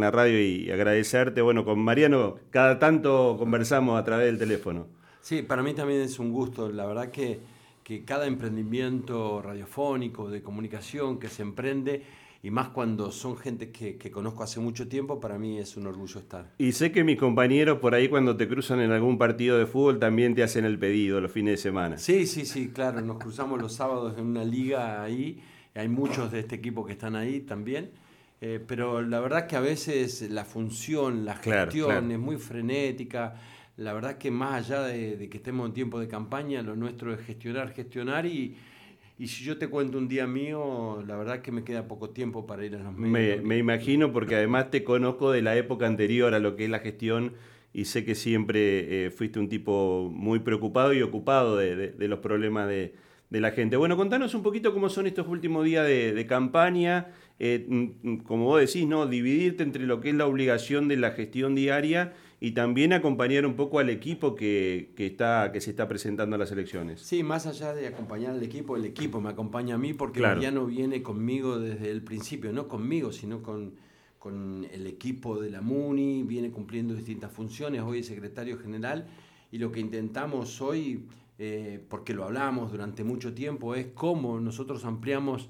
la radio y agradecerte. Bueno, con Mariano cada tanto conversamos a través del teléfono. Sí, para mí también es un gusto. La verdad que, que cada emprendimiento radiofónico, de comunicación que se emprende, y más cuando son gente que, que, conozco hace mucho tiempo, para mí es un orgullo estar. Y sé que mis compañeros por ahí cuando te cruzan en algún partido de fútbol también te hacen el pedido los fines de semana. Sí, sí, sí, claro, nos cruzamos los sábados en una liga ahí, hay muchos de este equipo que están ahí también. Eh, pero la verdad que a veces la función, la gestión es muy frenética. La verdad que más allá de, que estemos en tiempo de campaña, lo nuestro es gestionar, gestionar y, y si yo te cuento un día mío, la verdad que me queda poco tiempo para ir a los medios. Me, imagino porque además te conozco de la época anterior a lo que es la gestión y sé que siempre eh, fuiste un tipo muy preocupado y ocupado de, de, los problemas de, la gente. Bueno, contanos un poquito cómo son estos últimos días de, campaña eh, mm, como vos decís, ¿no? dividirte entre lo que es la obligación de la gestión diaria y también acompañar un poco al equipo que, está, que se está presentando a las elecciones. Sí, más allá de acompañar al equipo, el equipo me acompaña a mí porque Mariano viene conmigo desde el principio, no conmigo, sino con, con el equipo de la MUNI, viene cumpliendo distintas funciones, hoy es secretario general y lo que intentamos hoy, eh, porque lo hablamos durante mucho tiempo, es cómo nosotros ampliamos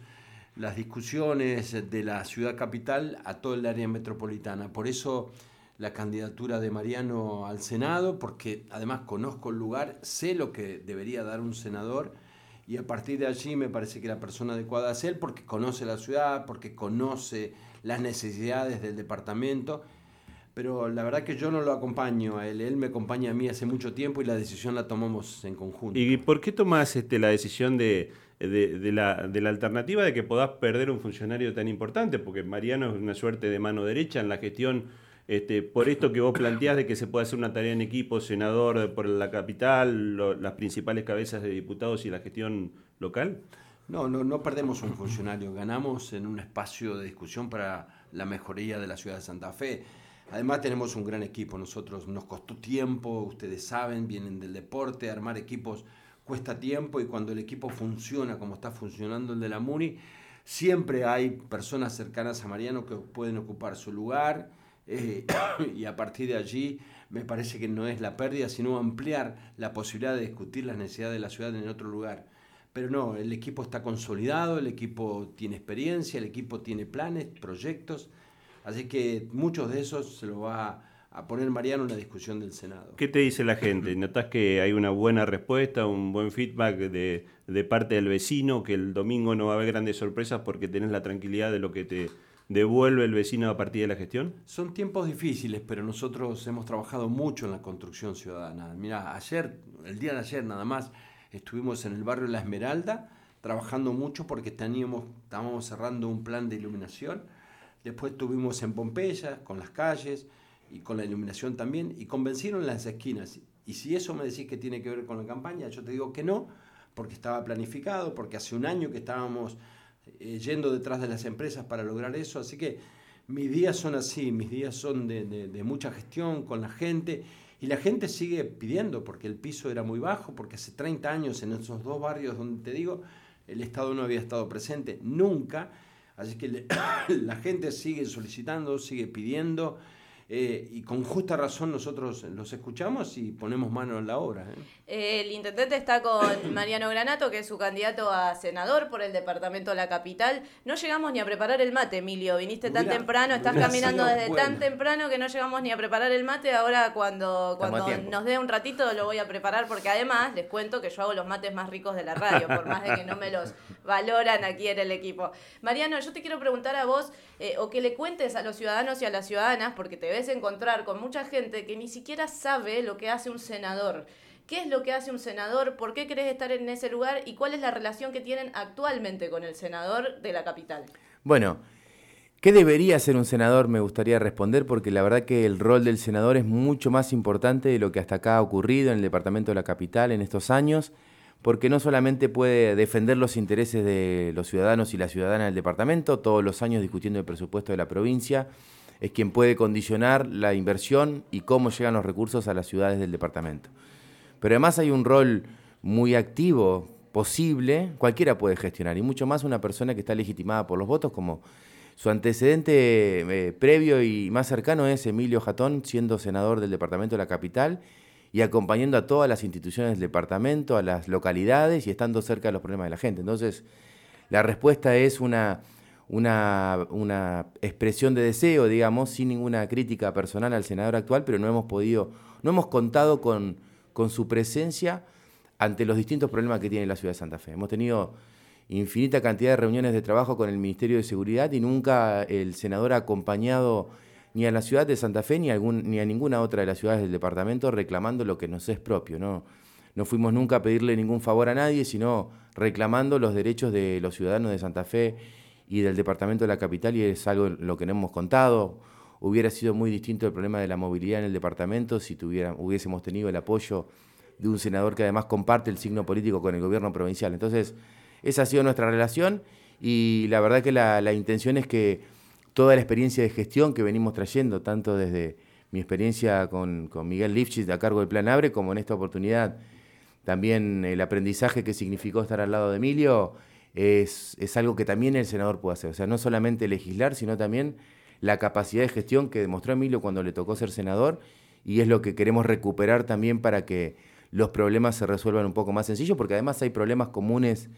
las discusiones de la ciudad capital a todo el área metropolitana. Por eso la candidatura de Mariano al Senado, porque además conozco el lugar, sé lo que debería dar un senador y a partir de allí me parece que la persona adecuada es él porque conoce la ciudad, porque conoce las necesidades del departamento. Pero la verdad que yo no lo acompaño a él, él me acompaña a mí hace mucho tiempo y la decisión la tomamos en conjunto. ¿Y por qué tomás este, la decisión de, de, la, de, la, alternativa de que podás perder un funcionario tan importante, porque Mariano es una suerte de mano derecha en la gestión, este, por esto que vos planteás de que se puede hacer una tarea en equipo, senador por la capital, las principales cabezas de diputados y la gestión local. No, no, no perdemos un funcionario, ganamos en un espacio de discusión para la mejoría de la ciudad de Santa Fe. Además tenemos un gran equipo, nosotros nos costó tiempo, ustedes saben, vienen del deporte, armar equipos cuesta tiempo y cuando el equipo funciona como está funcionando el de la MUNI, siempre hay personas cercanas a Mariano que pueden ocupar su lugar eh, y a partir de allí me parece que no es la pérdida, sino ampliar la posibilidad de discutir las necesidades de la ciudad en otro lugar. Pero no, el equipo está consolidado, el equipo tiene experiencia, el equipo tiene planes, proyectos, así que muchos de esos se lo va a poner Mariano en la discusión del Senado. ¿Qué te dice la gente? ¿Notas que hay una buena respuesta, un buen feedback de, de, parte del vecino, que el domingo no va a haber grandes sorpresas porque tenés la tranquilidad de lo que te devuelve el vecino a partir de la gestión? Son tiempos difíciles, pero nosotros hemos trabajado mucho en la construcción ciudadana. Mira, ayer, el día de ayer nada más, estuvimos en el barrio La Esmeralda trabajando mucho porque teníamos, estábamos cerrando un plan de iluminación. Después estuvimos en Pompeya con las calles y con la iluminación también, y convencieron las esquinas. Y si eso me decís que tiene que ver con la campaña, yo te digo que no, porque estaba planificado, porque hace un año que estábamos eh, yendo detrás de las empresas para lograr eso, así que mis días son así, mis días son de, de, mucha gestión con la gente, y la gente sigue pidiendo, porque el piso era muy bajo, porque hace 30 años en esos dos barrios donde te digo, el Estado no había estado presente nunca, así que la gente sigue solicitando, sigue pidiendo, eh, y con justa razón nosotros los escuchamos y ponemos mano en la obra. ¿eh? El intendente está con Mariano Granato, que es su candidato a senador por el departamento de la capital. No llegamos ni a preparar el mate, Emilio. Viniste tan temprano, estás caminando desde tan temprano que no llegamos ni a preparar el mate. Ahora cuando, cuando nos dé un ratito lo voy a preparar porque además les cuento que yo hago los mates más ricos de la radio, por más de que no me los valoran aquí en el equipo. Mariano, yo te quiero preguntar a vos eh, o que le cuentes a los ciudadanos y a las ciudadanas, porque te ves encontrar con mucha gente que ni siquiera sabe lo que hace un senador. ¿Qué es lo que hace un senador? ¿Por qué querés estar en ese lugar? ¿Y cuál es la relación que tienen actualmente con el senador de la capital? Bueno, ¿qué debería ser un senador? Me gustaría responder porque la verdad que el rol del senador es mucho más importante de lo que hasta acá ha ocurrido en el departamento de la capital en estos años porque no solamente puede defender los intereses de los ciudadanos y las ciudadanas del departamento, todos los años discutiendo el presupuesto de la provincia, es quien puede condicionar la inversión y cómo llegan los recursos a las ciudades del departamento. Pero además hay un rol muy activo, posible, cualquiera puede gestionar, y mucho más una persona que está legitimada por los votos, como Su antecedente eh, previo y más cercano es Emilio Jatón, siendo senador del departamento de la capital y acompañando a todas las instituciones del departamento, a las localidades y estando cerca de los problemas de la gente. Entonces, la respuesta es una, una, una expresión de deseo, digamos, sin ninguna crítica personal al senador actual, pero no hemos podido, no hemos contado con, con su presencia ante los distintos problemas que tiene la ciudad de Santa Fe. Hemos tenido infinita cantidad de reuniones de trabajo con el Ministerio de Seguridad y nunca el senador ha acompañado ni a la ciudad de Santa Fe ni a, ninguna otra de las ciudades del departamento reclamando lo que nos es propio. ¿no? no fuimos nunca a pedirle ningún favor a nadie, sino reclamando los derechos de los ciudadanos de Santa Fe y del departamento de la capital, y es algo lo que no hemos contado. Hubiera sido muy distinto el problema de la movilidad en el departamento si tuviera, hubiésemos tenido el apoyo de un senador que además comparte el signo político con el gobierno provincial. Entonces, esa ha sido nuestra relación y la verdad que la, la intención es que toda la experiencia de gestión que venimos trayendo, tanto desde mi experiencia con, con Miguel Lifchitz a cargo del Plan Abre, como en esta oportunidad también el aprendizaje que significó estar al lado de Emilio, es, es algo que también el senador puede hacer. O sea, no solamente legislar, sino también la capacidad de gestión que demostró Emilio cuando le tocó ser senador y es lo que queremos recuperar también para que los problemas se resuelvan un poco más sencillo, porque además hay problemas comunes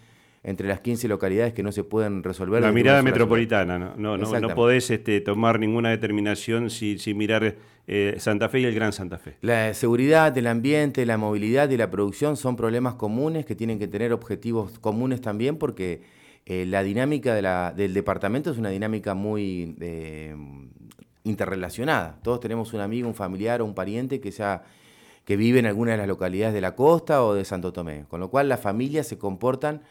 entre las 15 localidades que no se pueden resolver. La mirada metropolitana, ¿no? No, no, no podés este, tomar ninguna determinación sin, mirar eh, Santa Fe y el Gran Santa Fe. La seguridad, el ambiente, la movilidad y la producción son problemas comunes que tienen que tener objetivos comunes también porque eh, la dinámica del departamento es una dinámica muy eh, interrelacionada. Todos tenemos un amigo, un familiar o un pariente que sea que vive en alguna de las localidades de la costa o de Santo Tomé, con lo cual las familias se comportan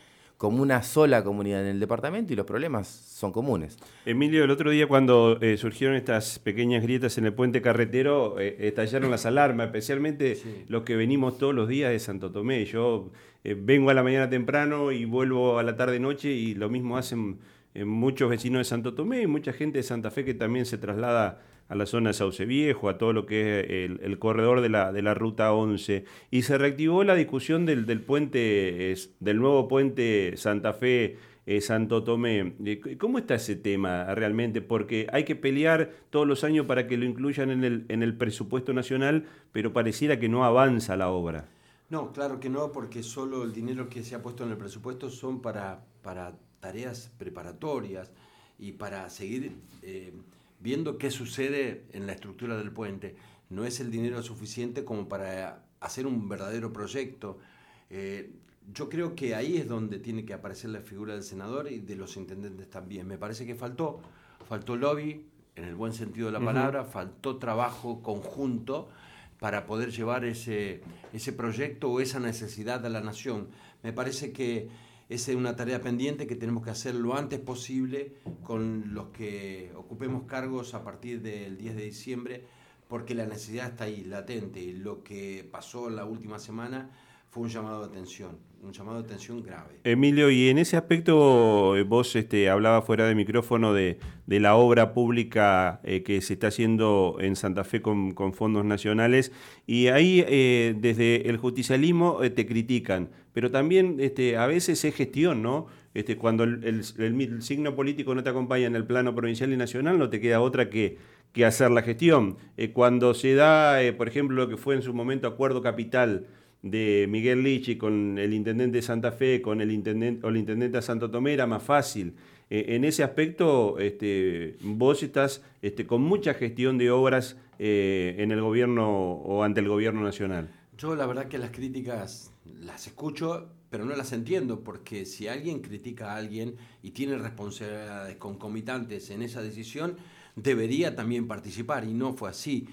como una sola comunidad en el departamento y los problemas son comunes. Emilio, el otro día cuando eh, surgieron estas pequeñas grietas en el puente carretero, eh, estallaron las alarmas, especialmente los que venimos todos los días de Santo Tomé. Yo eh, vengo a la mañana temprano y vuelvo a la tarde-noche y lo mismo hacen muchos vecinos de Santo Tomé y mucha gente de Santa Fe que también se traslada a la zona de Sauce Viejo, a todo lo que es el, corredor de la, de la Ruta 11. Y se reactivó la discusión del, del puente, del nuevo puente Santa Fe. Eh, Santo Tomé. Eh, ¿Cómo está ese tema realmente? Porque hay que pelear todos los años para que lo incluyan en el, en el presupuesto nacional, pero pareciera que no avanza la obra. No, claro que no, porque solo el dinero que se ha puesto en el presupuesto son para, para tareas preparatorias y para seguir eh, viendo qué sucede en la estructura del puente. No es el dinero suficiente como para hacer un verdadero proyecto. Eh, yo creo que ahí es donde tiene que aparecer la figura del senador y de los intendentes también. Me parece que faltó, faltó lobby, en el buen sentido de la palabra, faltó trabajo conjunto para poder llevar ese, ese proyecto o esa necesidad a la nación. Me parece que es una tarea pendiente que tenemos que hacer lo antes posible con los que ocupemos cargos a partir del 10 de diciembre, porque la necesidad está ahí, latente. Y lo que pasó la última semana fue un llamado de atención, un llamado de atención grave. Emilio, y en ese aspecto eh, vos este, hablabas fuera de micrófono de, la obra pública eh, que se está haciendo en Santa Fe con, fondos nacionales, y ahí eh, desde el justicialismo te critican, pero también este, a veces es gestión, ¿no? Este, cuando el, signo político no te acompaña en el plano provincial y nacional, no te queda otra que, que hacer la gestión. cuando se da, por ejemplo, lo que fue en su momento Acuerdo Capital, de Miguel Lichi con el intendente de Santa Fe, con el intendente o el intendente de Santo Tomé era más fácil. E, en ese aspecto, este, vos estás este, con mucha gestión de obras eh, en el gobierno o ante el gobierno nacional. Yo la verdad que las críticas las escucho, pero no las entiendo, porque si alguien critica a alguien y tiene responsabilidades concomitantes en esa decisión, debería también participar, y no fue así.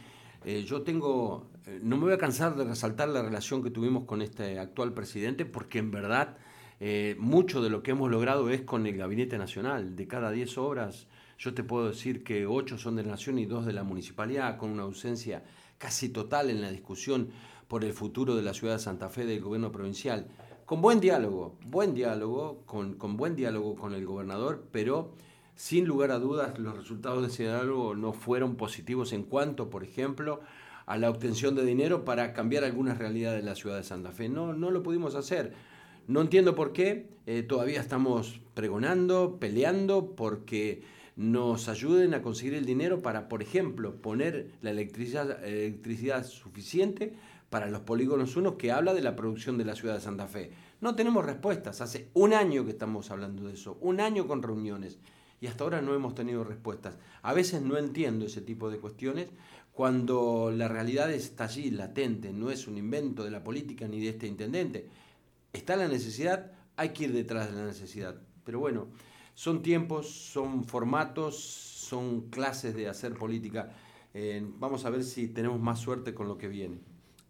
Eh, yo tengo no me voy a cansar de resaltar la relación que tuvimos con este actual presidente, porque en verdad eh, mucho de lo que hemos logrado es con el Gabinete Nacional. De cada 10 obras, yo te puedo decir que 8 son de la Nación y 2 de la Municipalidad, con una ausencia casi total en la discusión por el futuro de la ciudad de Santa Fe del gobierno provincial. Con buen diálogo, buen diálogo, con, con buen diálogo con el gobernador, pero sin lugar a dudas los resultados de ese diálogo no fueron positivos en cuanto, por ejemplo, a la obtención de dinero para cambiar algunas realidades de la ciudad de Santa Fe. No, no lo pudimos hacer. No entiendo por qué. Eh, todavía estamos pregonando, peleando, porque nos ayuden a conseguir el dinero para, por ejemplo, poner la electricidad, electricidad suficiente para los polígonos 1 que habla de la producción de la ciudad de Santa Fe. No tenemos respuestas. Hace un año que estamos hablando de eso, un año con reuniones y hasta ahora no hemos tenido respuestas. A veces no entiendo ese tipo de cuestiones cuando la realidad está allí, latente, no es un invento de la política ni de este intendente. Está la necesidad, hay que ir detrás de la necesidad. Pero bueno, son tiempos, son formatos, son clases de hacer política. Eh, vamos a ver si tenemos más suerte con lo que viene.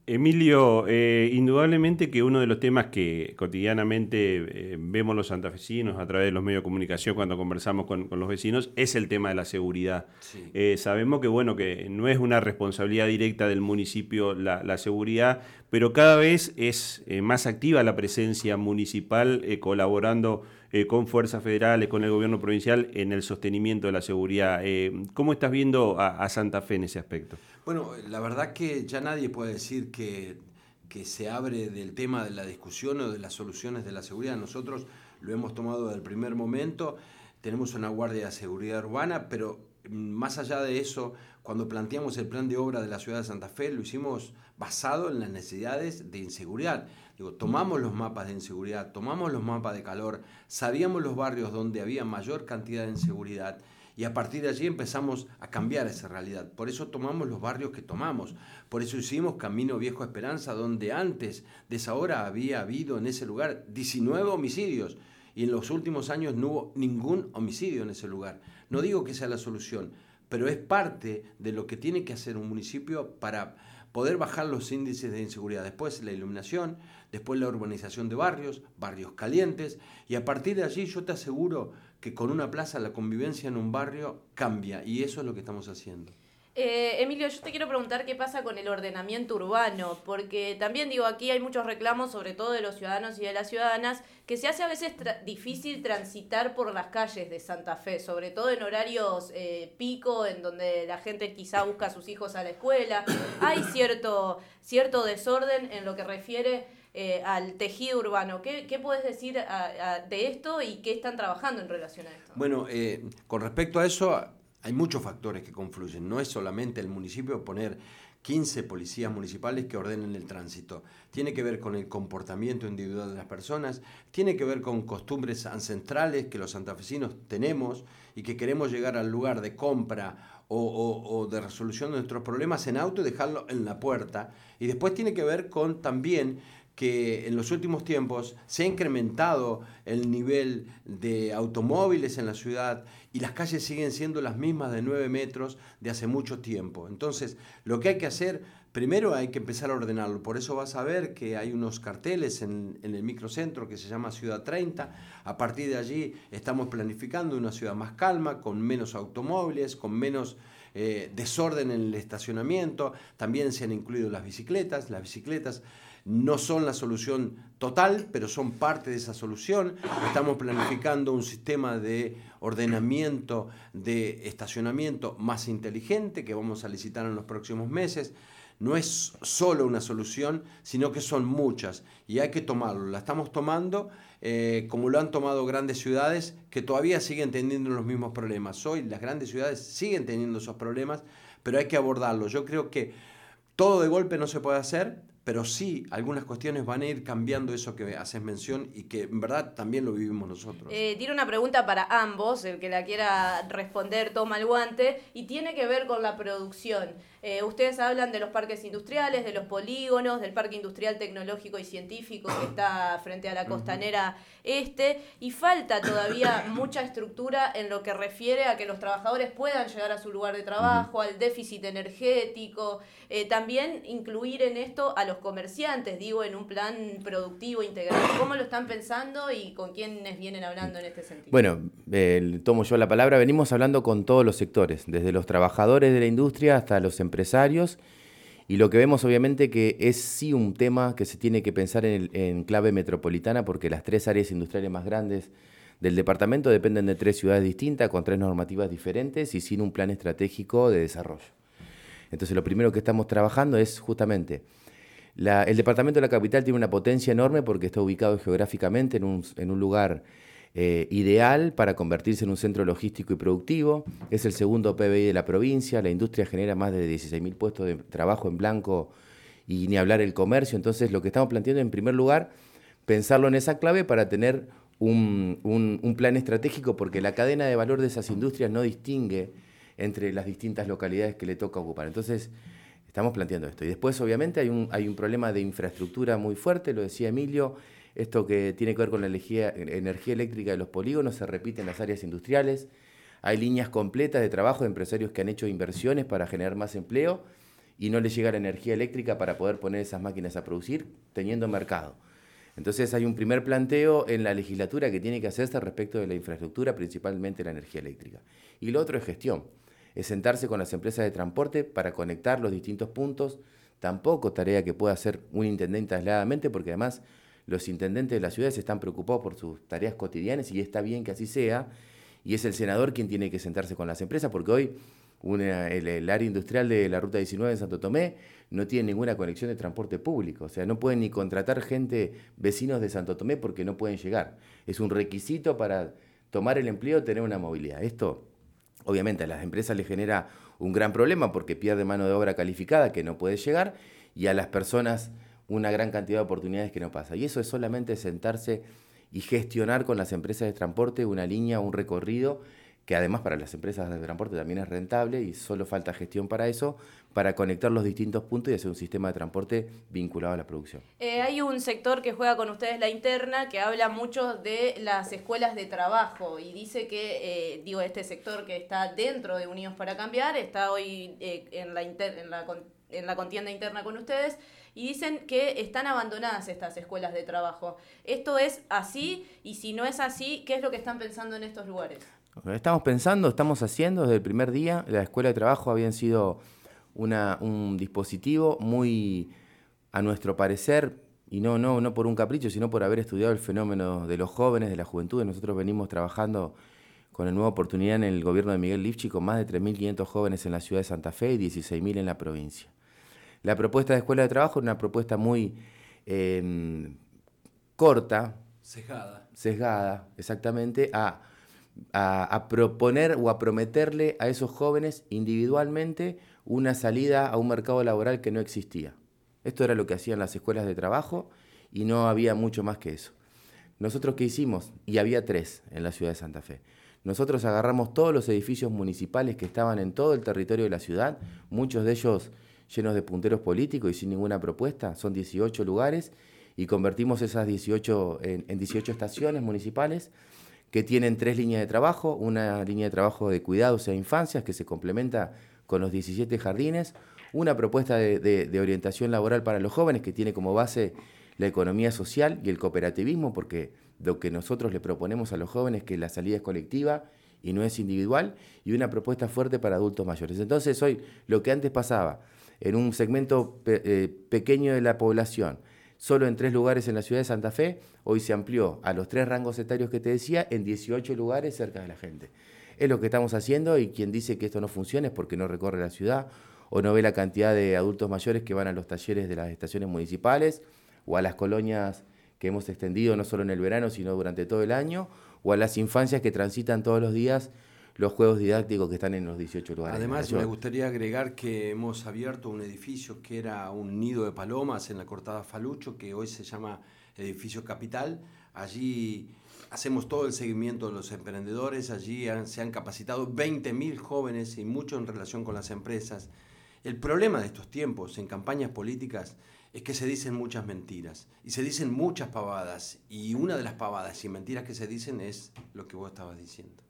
Emilio, eh, indudablemente que uno de los temas que cotidianamente eh, vemos los santafesinos a través de los medios de comunicación cuando conversamos con, los vecinos es el tema de la seguridad. Eh, sabemos que bueno que no es una responsabilidad directa del municipio la, seguridad, pero cada vez es más activa la presencia municipal colaborando con fuerzas federales, con el gobierno provincial en el sostenimiento de la seguridad. ¿Cómo estás viendo a Santa Fe en ese aspecto? Bueno, la verdad que ya nadie puede decir que, se abre del tema de la discusión o de las soluciones de la seguridad. Nosotros lo hemos tomado desde el primer momento, tenemos una guardia de seguridad urbana, pero más allá de eso, cuando planteamos el plan de obra de la ciudad de Santa Fe, lo hicimos basado en las necesidades de inseguridad. Digo, tomamos los mapas de inseguridad, tomamos los mapas de calor, sabíamos los barrios donde había mayor cantidad de inseguridad y a partir de allí empezamos a cambiar esa realidad. Por eso tomamos los barrios que tomamos. Por eso hicimos Camino Viejo Esperanza, donde antes de esa hora había habido en ese lugar 19 homicidios. Y en los últimos años no hubo ningún homicidio en ese lugar. No digo que sea la solución, pero es parte de lo que tiene que hacer un municipio para poder bajar los índices de inseguridad. Después la iluminación, después la urbanización de barrios, barrios calientes, y a partir de allí yo te aseguro que con una plaza la convivencia en un barrio cambia, y eso es lo que estamos haciendo. Eh, Emilio, yo te quiero preguntar qué pasa con el ordenamiento urbano, porque también digo, aquí hay muchos reclamos, sobre todo de los ciudadanos y de las ciudadanas, que se hace a veces difícil transitar por las calles de Santa Fe, sobre todo en horarios eh, pico, en donde la gente quizá busca a sus hijos a la escuela. Hay cierto, cierto desorden en lo que refiere eh, al tejido urbano. ¿Qué, qué puedes decir de esto y qué están trabajando en relación a esto? Bueno, con respecto a eso, hay muchos factores que confluyen. No es solamente el municipio poner 15 policías municipales que ordenen el tránsito. Tiene que ver con el comportamiento individual de las personas, tiene que ver con costumbres ancestrales que los santafesinos tenemos y que queremos llegar al lugar de compra o, de resolución de nuestros problemas en auto y dejarlo en la puerta. Y después tiene que ver con también que en los últimos tiempos se ha incrementado el nivel de automóviles en la ciudad y las calles siguen siendo las mismas de 9 metros de hace mucho tiempo. Entonces, lo que hay que hacer, primero hay que empezar a ordenarlo. Por eso vas a ver que hay unos carteles en, el microcentro que se llama Ciudad 30. A partir de allí estamos planificando una ciudad más calma, con menos automóviles, con menos... Eh, desorden en el estacionamiento, también se han incluido las bicicletas, las bicicletas no son la solución total, pero son parte de esa solución. Estamos planificando un sistema de ordenamiento de estacionamiento más inteligente que vamos a licitar en los próximos meses. No es solo una solución, sino que son muchas y hay que tomarlo. La estamos tomando eh, como lo han tomado grandes ciudades que todavía siguen teniendo los mismos problemas. Hoy las grandes ciudades siguen teniendo esos problemas, pero hay que abordarlos. Yo creo que todo de golpe no se puede hacer, pero sí algunas cuestiones van a ir cambiando eso que haces mención y que en verdad también lo vivimos nosotros. Eh, tiene una pregunta para ambos, el que la quiera responder toma el guante, y tiene que ver con la producción. Eh, ustedes hablan de los parques industriales, de los polígonos, del parque industrial tecnológico y científico que está frente a la costanera este, y falta todavía mucha estructura en lo que refiere a que los trabajadores puedan llegar a su lugar de trabajo, al déficit energético, eh, también incluir en esto a los comerciantes, digo, en un plan productivo integral. ¿Cómo lo están pensando y con quiénes vienen hablando en este sentido? Bueno, tomo yo la palabra, venimos hablando con todos los sectores, desde los trabajadores de la industria hasta los Y lo que vemos obviamente que es sí un tema que se tiene que pensar en, clave metropolitana porque las tres áreas industriales más grandes del departamento dependen de tres ciudades distintas, con tres normativas diferentes y sin un plan estratégico de desarrollo. Entonces lo primero que estamos trabajando es justamente, el departamento de la capital tiene una potencia enorme porque está ubicado geográficamente en un, en un lugar eh, ideal para convertirse en un centro logístico y productivo. Es el segundo PBI de la provincia. La industria genera más de 16.000 puestos de trabajo en blanco y ni hablar el comercio. Entonces, lo que estamos planteando en primer lugar, pensarlo en esa clave para tener un, un plan estratégico, porque la cadena de valor de esas industrias no distingue entre las distintas localidades que le toca ocupar. Entonces, estamos planteando esto. Y después, obviamente, hay un, hay un problema de infraestructura muy fuerte, lo decía Emilio, esto que tiene que ver con la energía, eléctrica de los polígonos se repite en las áreas industriales. Hay líneas completas de trabajo de empresarios que han hecho inversiones para generar más empleo y no les llega la energía eléctrica para poder poner esas máquinas a producir teniendo mercado. Entonces hay un primer planteo en la legislatura que tiene que hacerse respecto de la infraestructura, principalmente la energía eléctrica. Y lo otro es gestión es sentarse con las empresas de transporte para conectar los distintos puntos. Tampoco tarea que pueda hacer un intendente aisladamente, porque además los intendentes de las ciudades están preocupados por sus tareas cotidianas y está bien que así sea. Y es el senador quien tiene que sentarse con las empresas, porque hoy el, área industrial de la Ruta 19 en Santo Tomé no tiene ninguna conexión de transporte público. O sea, no pueden ni contratar gente, vecinos de Santo Tomé, porque no pueden llegar. Es un requisito para tomar el empleo tener una movilidad. Esto Obviamente a las empresas les genera un gran problema porque pierde mano de obra calificada que no puede llegar y a las personas una gran cantidad de oportunidades que no pasa. Y eso es solamente sentarse y gestionar con las empresas de transporte una línea, un recorrido que además para las empresas de transporte también es rentable y solo falta gestión para eso, para conectar los distintos puntos y hacer un sistema de transporte vinculado a la producción. Eh, hay un sector que juega con ustedes la interna que habla mucho de las escuelas de trabajo y dice que, eh, digo, este sector que está dentro de Unidos para Cambiar, está hoy eh, en, la en, la en la contienda interna con ustedes y dicen que están abandonadas estas escuelas de trabajo. ¿Esto es así? Y si no es así, ¿qué es lo que están pensando en estos lugares? Estamos pensando, estamos haciendo desde el primer día. La escuela de trabajo habían sido un dispositivo muy, a nuestro parecer, y no, no, no por un capricho, sino por haber estudiado el fenómeno de los jóvenes, de la juventud. Nosotros venimos trabajando con la nueva oportunidad en el gobierno de Miguel Lifchi con más de 3.500 jóvenes en la ciudad de Santa Fe y 16.000 en la provincia. La propuesta de escuela de trabajo es una propuesta muy em, corta. Sesgada. Sesgada, exactamente, a a, proponer o a prometerle a esos jóvenes individualmente una salida a un mercado laboral que no existía. Esto era lo que hacían las escuelas de trabajo y no había mucho más que eso. Nosotros qué hicimos, y había tres en la ciudad de Santa Fe. Nosotros agarramos todos los edificios municipales que estaban en todo el territorio de la ciudad, muchos de ellos llenos de punteros políticos y sin ninguna propuesta, son 18 lugares, y convertimos esas 18 en, en 18 estaciones municipales que tienen tres líneas de trabajo, una línea de trabajo de cuidados e infancias que se complementa con los 17 jardines, una propuesta de, orientación laboral para los jóvenes que tiene como base la economía social y el cooperativismo, porque lo que nosotros le proponemos a los jóvenes es que la salida es colectiva y no es individual, y una propuesta fuerte para adultos mayores. Entonces hoy lo que antes pasaba en un segmento eh, pequeño de la población, solo en tres lugares en la ciudad de Santa Fe, hoy se amplió a los tres rangos etarios que te decía en 18 lugares cerca de la gente. Es lo que estamos haciendo y quien dice que esto no funciona es porque no recorre la ciudad o no ve la cantidad de adultos mayores que van a los talleres de las estaciones municipales o a las colonias que hemos extendido no solo en el verano, sino durante todo el año, o a las infancias que transitan todos los días los juegos didácticos que están en los 18 lugares. Además, me gustaría agregar que hemos abierto un edificio que era un nido de palomas en la cortada Falucho, que hoy se llama Edificio Capital. Allí hacemos todo el seguimiento de los emprendedores, allí se han capacitado 20.000 jóvenes y mucho en relación con las empresas. El problema de estos tiempos en campañas políticas es que se dicen muchas mentiras y se dicen muchas pavadas y una de las pavadas y mentiras que se dicen es lo que vos estabas diciendo.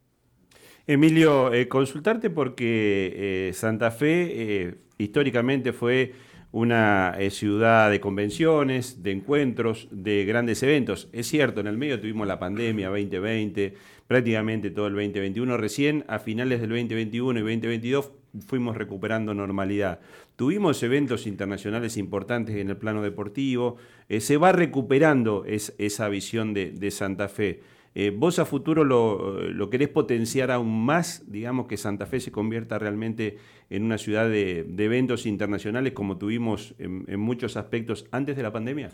Emilio, eh, consultarte porque eh, Santa Fe eh, históricamente fue una ciudad de convenciones, de encuentros, de grandes eventos. Es cierto, en el medio tuvimos la pandemia 2020, prácticamente todo el 2021. Recién a finales del 2021 y 2022 fuimos recuperando normalidad. Tuvimos eventos internacionales importantes en el plano deportivo. se va recuperando esa visión de Santa Fe. Eh, ¿Vos a futuro lo, querés potenciar aún más, digamos, que Santa Fe se convierta realmente en una ciudad de, eventos internacionales como tuvimos en, muchos aspectos antes de la pandemia?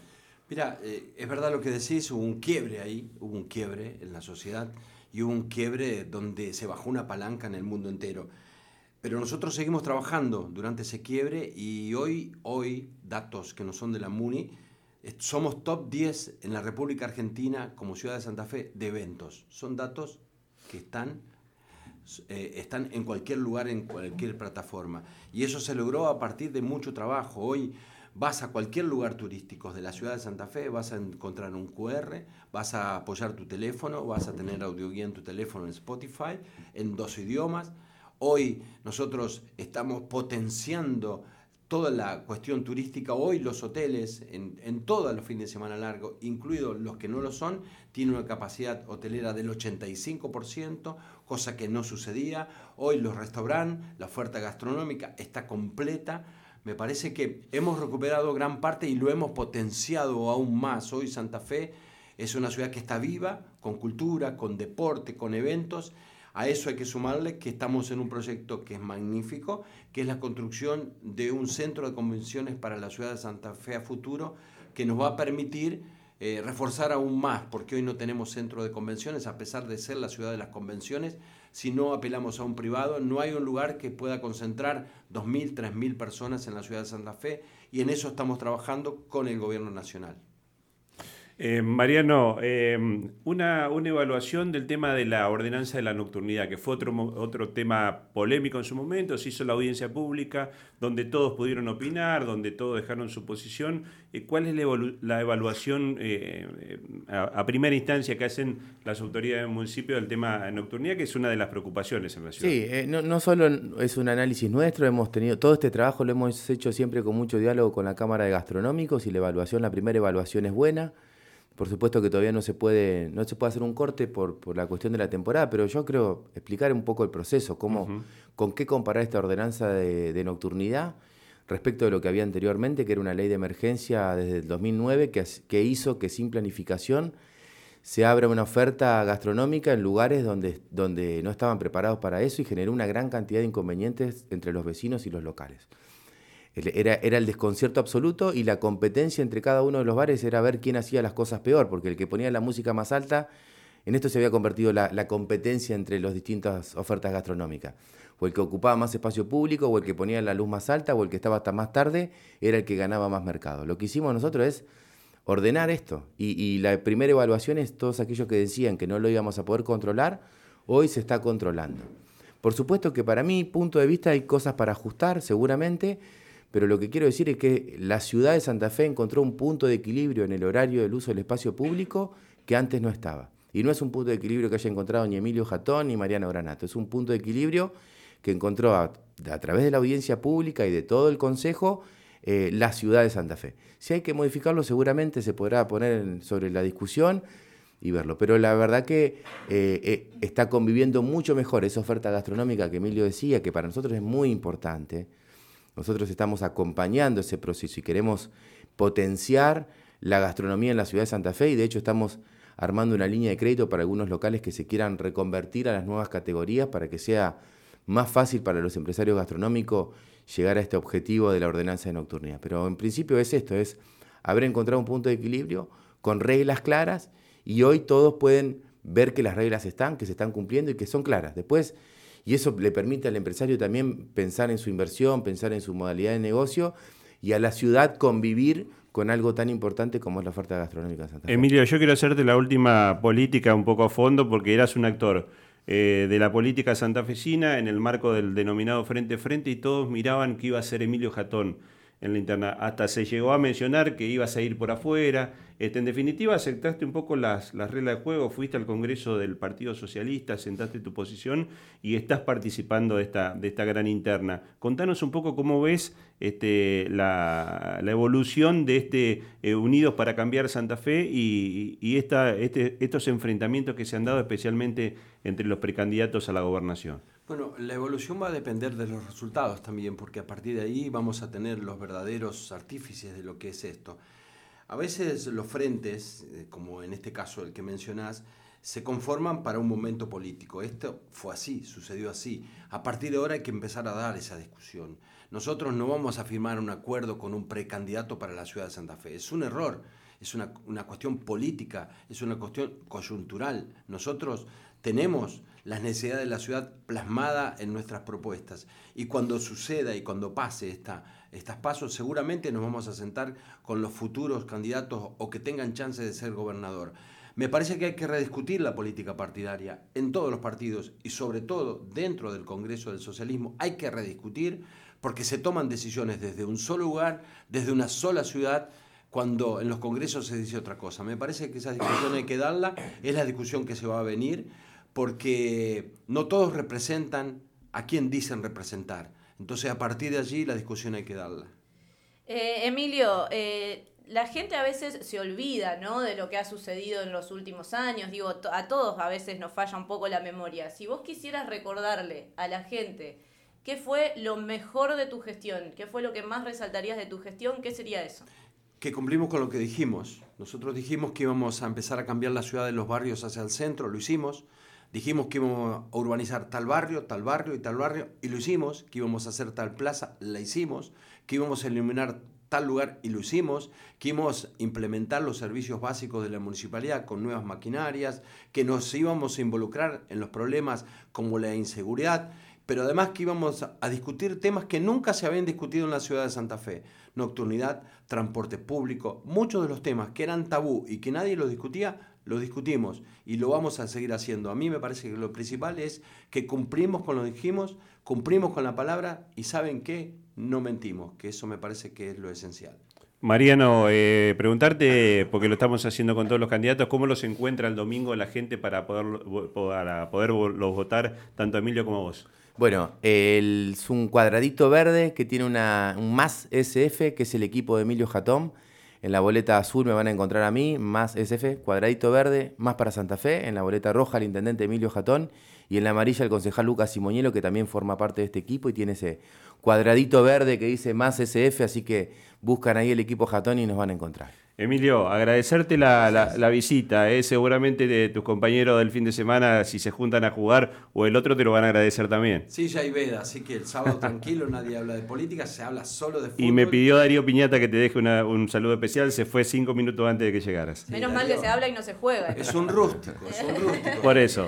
Mira, eh, es verdad lo que decís, hubo un quiebre ahí, hubo un quiebre en la sociedad y hubo un quiebre donde se bajó una palanca en el mundo entero. Pero nosotros seguimos trabajando durante ese quiebre y hoy, hoy, datos que no son de la MUNI, somos top 10 en la República Argentina como ciudad de Santa Fe de eventos. Son datos que están, eh, están en cualquier lugar, en cualquier plataforma. Y eso se logró a partir de mucho trabajo. Hoy vas a cualquier lugar turístico de la ciudad de Santa Fe, vas a encontrar un QR, vas a apoyar tu teléfono, vas a tener audioguía en tu teléfono en Spotify, en dos idiomas. Hoy nosotros estamos potenciando toda la cuestión turística. Hoy los hoteles, en, en todos los fines de semana largos, incluidos los que no lo son, tienen una capacidad hotelera del 85%, cosa que no sucedía. Hoy los restaurantes, la oferta gastronómica está completa me parece que hemos recuperado gran parte y lo hemos potenciado aún más. Hoy Santa Fe es una ciudad que está viva, con cultura, con deporte, con eventos. A eso hay que sumarle que estamos en un proyecto que es magnífico, que es la construcción de un centro de convenciones para la ciudad de Santa Fe a futuro, que nos va a permitir eh, reforzar aún más, porque hoy no tenemos centro de convenciones, a pesar de ser la ciudad de las convenciones, si no apelamos a un privado, no hay un lugar que pueda concentrar 2.000, 3.000 personas en la ciudad de Santa Fe y en eso estamos trabajando con el gobierno nacional. Eh, Mariano, eh, una, una, evaluación del tema de la ordenanza de la nocturnidad, que fue otro, otro tema polémico en su momento, se hizo la audiencia pública, donde todos pudieron opinar, donde todos dejaron su posición. Eh, ¿Cuál es la, evaluación a, primera instancia que hacen las autoridades del municipio del tema de nocturnidad, que es una de las preocupaciones en la ciudad? Sí, no, no solo es un análisis nuestro, hemos tenido todo este trabajo lo hemos hecho siempre con mucho diálogo con la Cámara de Gastronómicos y la evaluación, la primera evaluación es buena. Por supuesto que todavía no se puede, no se puede hacer un corte por, la cuestión de la temporada, pero yo creo explicar un poco el proceso, cómo, con qué comparar esta ordenanza de, nocturnidad respecto de lo que había anteriormente, que era una ley de emergencia desde el 2009 que, que hizo que sin planificación se abra una oferta gastronómica en lugares donde, donde no estaban preparados para eso y generó una gran cantidad de inconvenientes entre los vecinos y los locales. Era, el desconcierto absoluto y la competencia entre cada uno de los bares era ver quién hacía las cosas peor, porque el que ponía la música más alta, en esto se había convertido la, competencia entre las distintas ofertas gastronómicas. O el que ocupaba más espacio público, o el que ponía la luz más alta, o el que estaba hasta más tarde, era el que ganaba más mercado. Lo que hicimos nosotros es ordenar esto. Y, y la primera evaluación es todos aquellos que decían que no lo íbamos a poder controlar, hoy se está controlando. Por supuesto que para mi punto de vista hay cosas para ajustar, seguramente, pero lo que quiero decir es que la ciudad de Santa Fe encontró un punto de equilibrio en el horario del uso del espacio público que antes no estaba. Y no es un punto de equilibrio que haya encontrado ni Emilio Jatón ni Mariano Granato, es un punto de equilibrio que encontró a, través de la audiencia pública y de todo el Consejo eh, la ciudad de Santa Fe. Si hay que modificarlo, seguramente se podrá poner sobre la discusión y verlo. Pero la verdad que eh, eh, está conviviendo mucho mejor esa oferta gastronómica que Emilio decía, que para nosotros es muy importante nosotros estamos acompañando ese proceso y queremos potenciar la gastronomía en la ciudad de Santa Fe y de hecho estamos armando una línea de crédito para algunos locales que se quieran reconvertir a las nuevas categorías para que sea más fácil para los empresarios gastronómicos llegar a este objetivo de la ordenanza de nocturnidad. Pero en principio es esto, es haber encontrado un punto de equilibrio con reglas claras y hoy todos pueden ver que las reglas están, que se están cumpliendo y que son claras. Después y eso le permite al empresario también pensar en su inversión, pensar en su modalidad de negocio y a la ciudad convivir con algo tan importante como es la oferta gastronómica de Santa Fe. Emilio, yo quiero hacerte la última política un poco a fondo porque eras un actor eh, de la política santafesina en el marco del denominado Frente Frente y todos miraban que iba a ser Emilio Jatón en la interna. Hasta se llegó a mencionar que ibas a ir por afuera. Este, en definitiva, aceptaste un poco las, las, reglas de juego, fuiste al Congreso del Partido Socialista, sentaste tu posición y estás participando de esta, de esta gran interna. Contanos un poco cómo ves este, la, evolución de este eh, Unidos para Cambiar Santa Fe y, y esta, este, estos enfrentamientos que se han dado especialmente entre los precandidatos a la gobernación. Bueno, la evolución va a depender de los resultados también, porque a partir de ahí vamos a tener los verdaderos artífices de lo que es esto. A veces los frentes, eh, como en este caso el que mencionás, se conforman para un momento político. Esto fue así, sucedió así. A partir de ahora hay que empezar a dar esa discusión. Nosotros no vamos a firmar un acuerdo con un precandidato para la ciudad de Santa Fe. Es un error. es una, una cuestión política, es una cuestión coyuntural. Nosotros tenemos las necesidades de la ciudad plasmada en nuestras propuestas. Y cuando suceda y cuando pase esta, pasos, seguramente nos vamos a sentar con los futuros candidatos o que tengan chance de ser gobernador. Me parece que hay que rediscutir la política partidaria en todos los partidos y sobre todo dentro del Congreso del Socialismo. Hay que rediscutir porque se toman decisiones desde un solo lugar, desde una sola ciudad, cuando en los congresos se dice otra cosa. Me parece que esa discusión hay que darla, es la discusión que se va a venir porque no todos representan a quien dicen representar. Entonces, a partir de allí, la discusión hay que darla. Eh, Emilio, eh, la gente a veces se olvida ¿no? de lo que ha sucedido en los últimos años. Digo, a todos a veces nos falla un poco la memoria. Si vos quisieras recordarle a la gente qué fue lo mejor de tu gestión, qué fue lo que más resaltarías de tu gestión, ¿qué sería eso? Que cumplimos con lo que dijimos. Nosotros dijimos que íbamos a empezar a cambiar la ciudad de los barrios hacia el centro, lo hicimos. Dijimos que íbamos a urbanizar tal barrio, tal barrio y tal barrio, y lo hicimos, que íbamos a hacer tal plaza, la hicimos, que íbamos a iluminar tal lugar y lo hicimos, que íbamos a implementar los servicios básicos de la municipalidad con nuevas maquinarias, que nos íbamos a involucrar en los problemas como la inseguridad, pero además que íbamos a discutir temas que nunca se habían discutido en la ciudad de Santa Fe. Nocturnidad, transporte público, muchos de los temas que eran tabú y que nadie los discutía, lo discutimos y lo vamos a seguir haciendo. A mí me parece que lo principal es que cumplimos con lo que dijimos, cumplimos con la palabra y saben que no mentimos, que eso me parece que es lo esencial. Mariano, eh, preguntarte, porque lo estamos haciendo con todos los candidatos, ¿cómo los encuentra el domingo la gente para poder, para poder los votar, tanto Emilio como vos? Bueno, es un cuadradito verde que tiene una, un más SF, que es el equipo de Emilio Jatón en la boleta azul me van a encontrar a mí, más SF, cuadradito verde, más para Santa Fe. En la boleta roja el intendente Emilio Jatón. Y en la amarilla el concejal Lucas Simonielo, que también forma parte de este equipo y tiene ese cuadradito verde que dice más SF. Así que buscan ahí el equipo Jatón y nos van a encontrar. Emilio, agradecerte la, visita. ¿eh? Seguramente de tus compañeros del fin de semana, si se juntan a jugar, o el otro te lo van a agradecer también. Sí, ya hay veda, así que el sábado tranquilo, nadie habla de política, se habla solo de fútbol. Y me pidió Darío Piñata que te deje un saludo especial, se fue cinco minutos antes de que llegaras. Menos mal que se habla y no se juega. Es un rústico, es un rústico. Por eso.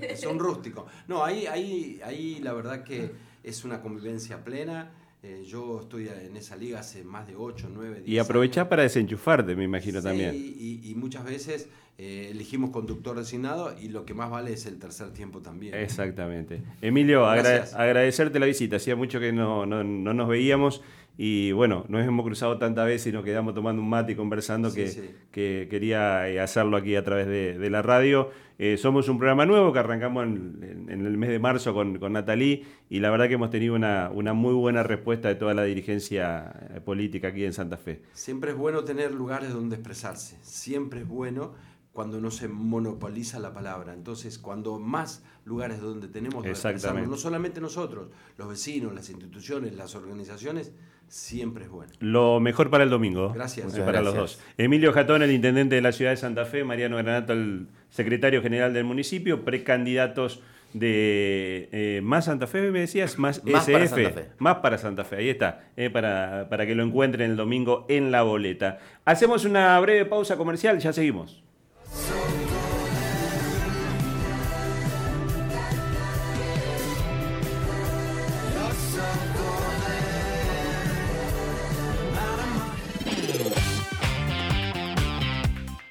Es un rústico. No, ahí, ahí, ahí la verdad que es una convivencia plena eh, yo estoy en esa liga hace más de 8, 9, 10 Y aprovechás para desenchufarte, me imagino también. Y, y muchas veces eh, elegimos conductor designado y lo que más vale es el tercer tiempo también. Exactamente. Emilio, agradecerte la visita. Hacía mucho que no, no, no, nos veíamos y bueno, nos hemos cruzado tantas veces y nos quedamos tomando un mate y conversando que, que, quería eh, hacerlo aquí a través de, la radio. Eh, somos un programa nuevo que arrancamos en, el mes de marzo con, con Natalí y la verdad que hemos tenido una, una, muy buena respuesta de toda la dirigencia eh, política aquí en Santa Fe. Siempre es bueno tener lugares donde expresarse, siempre es bueno cuando no se monopoliza la palabra. Entonces, cuando más lugares donde tenemos que expresarnos, no solamente nosotros, los vecinos, las instituciones, las organizaciones, siempre es bueno. Lo mejor para el domingo. Gracias. para los dos. Emilio Jatón, el intendente de la ciudad de Santa Fe, Mariano Granato, el secretario general del municipio, precandidatos de eh, más Santa Fe, me decías, más, más SF, para Santa Fe. más para Santa Fe, ahí está, eh, para, para que lo encuentren el domingo en la boleta. Hacemos una breve pausa comercial, ya seguimos.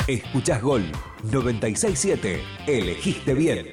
Escuchás Gol 967. Elegiste bien.